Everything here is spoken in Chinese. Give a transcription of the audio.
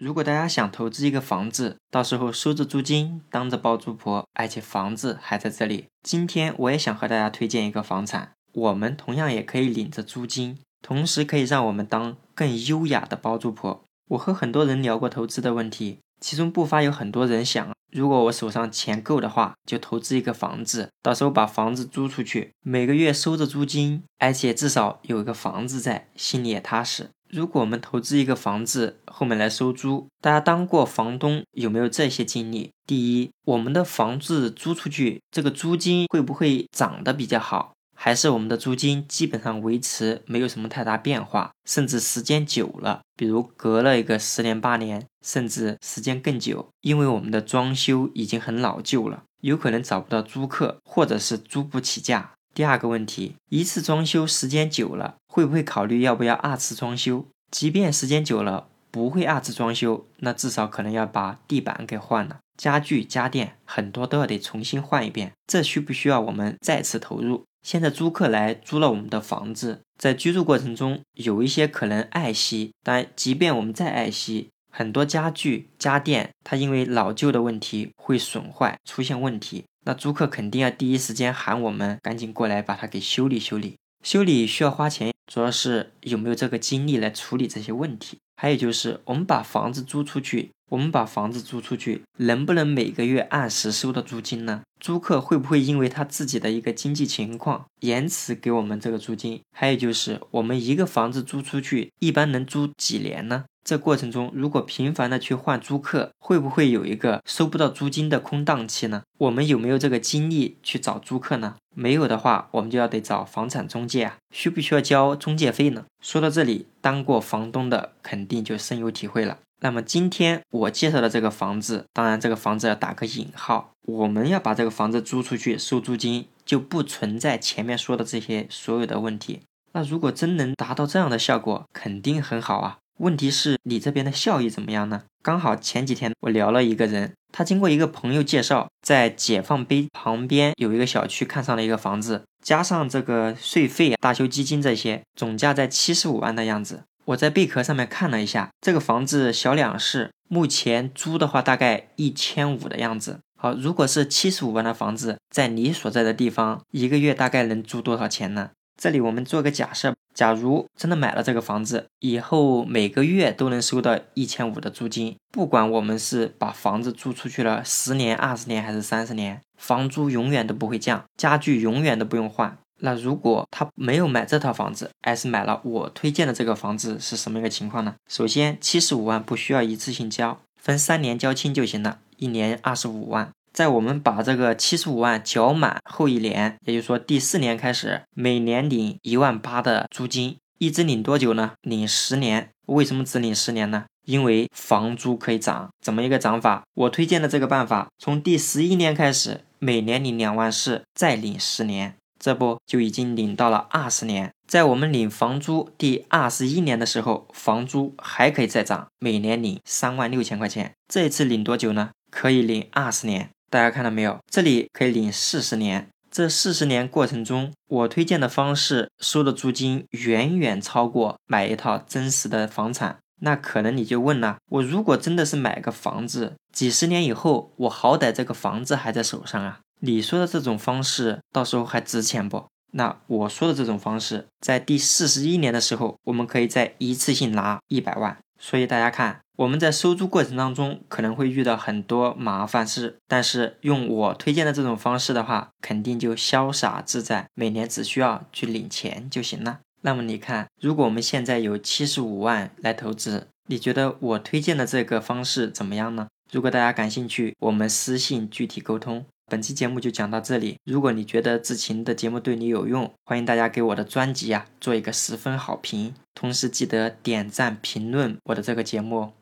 如果大家想投资一个房子，到时候收着租金，当着包租婆，而且房子还在这里，今天我也想和大家推荐一个房产，我们同样也可以领着租金，同时可以让我们当更优雅的包租婆。我和很多人聊过投资的问题，其中不乏有很多人想，如果我手上钱够的话，就投资一个房子，到时候把房子租出去，每个月收着租金，而且至少有一个房子在，心里也踏实。如果我们投资一个房子，后面来收租，大家当过房东有没有这些经历？第一，我们的房子租出去，这个租金会不会涨得比较好？还是我们的租金基本上维持，没有什么太大变化，甚至时间久了，比如隔了一个十年八年，甚至时间更久，因为我们的装修已经很老旧了，有可能找不到租客，或者是租不起价。第二个问题，一次装修时间久了，会不会考虑要不要二次装修？即便时间久了不会二次装修，那至少可能要把地板给换了，家具家电很多都要得重新换一遍。这需不需要我们再次投入？现在租客来租了我们的房子，在居住过程中有一些可能爱惜，但即便我们再爱惜，很多家具家电它因为老旧的问题会损坏出现问题。那租客肯定要第一时间喊我们赶紧过来把它给修理修理，修理需要花钱，主要是有没有这个精力来处理这些问题。还有就是我们把房子租出去，我们把房子租出去，能不能每个月按时收到租金呢？租客会不会因为他自己的一个经济情况延迟给我们这个租金？还有就是我们一个房子租出去，一般能租几年呢？这过程中，如果频繁的去换租客，会不会有一个收不到租金的空档期呢？我们有没有这个精力去找租客呢？没有的话，我们就要得找房产中介啊，需不需要交中介费呢？说到这里，当过房东的肯定就深有体会了。那么今天我介绍的这个房子，当然这个房子要打个引号，我们要把这个房子租出去收租金，就不存在前面说的这些所有的问题。那如果真能达到这样的效果，肯定很好啊。问题是你这边的效益怎么样呢？刚好前几天我聊了一个人，他经过一个朋友介绍，在解放碑旁边有一个小区看上了一个房子，加上这个税费、大修基金这些，总价在七十五万的样子。我在贝壳上面看了一下，这个房子小两室，目前租的话大概一千五的样子。好，如果是七十五万的房子，在你所在的地方，一个月大概能租多少钱呢？这里我们做个假设，假如真的买了这个房子以后，每个月都能收到一千五的租金，不管我们是把房子租出去了十年、二十年还是三十年，房租永远都不会降，家具永远都不用换。那如果他没有买这套房子，而是买了我推荐的这个房子，是什么一个情况呢？首先，七十五万不需要一次性交，分三年交清就行了，一年二十五万。在我们把这个七十五万缴满后一年，也就是说第四年开始，每年领一万八的租金，一直领多久呢？领十年。为什么只领十年呢？因为房租可以涨。怎么一个涨法？我推荐的这个办法，从第十一年开始，每年领两万四，再领十年，这不就已经领到了二十年？在我们领房租第二十一年的时候，房租还可以再涨，每年领三万六千块钱。这一次领多久呢？可以领二十年。大家看到没有？这里可以领四十年。这四十年过程中，我推荐的方式收的租金远远超过买一套真实的房产。那可能你就问了：我如果真的是买个房子，几十年以后，我好歹这个房子还在手上啊？你说的这种方式，到时候还值钱不？那我说的这种方式，在第四十一年的时候，我们可以再一次性拿一百万。所以大家看。我们在收租过程当中可能会遇到很多麻烦事，但是用我推荐的这种方式的话，肯定就潇洒自在，每年只需要去领钱就行了。那么你看，如果我们现在有七十五万来投资，你觉得我推荐的这个方式怎么样呢？如果大家感兴趣，我们私信具体沟通。本期节目就讲到这里。如果你觉得之前的节目对你有用，欢迎大家给我的专辑呀做一个十分好评，同时记得点赞评论我的这个节目。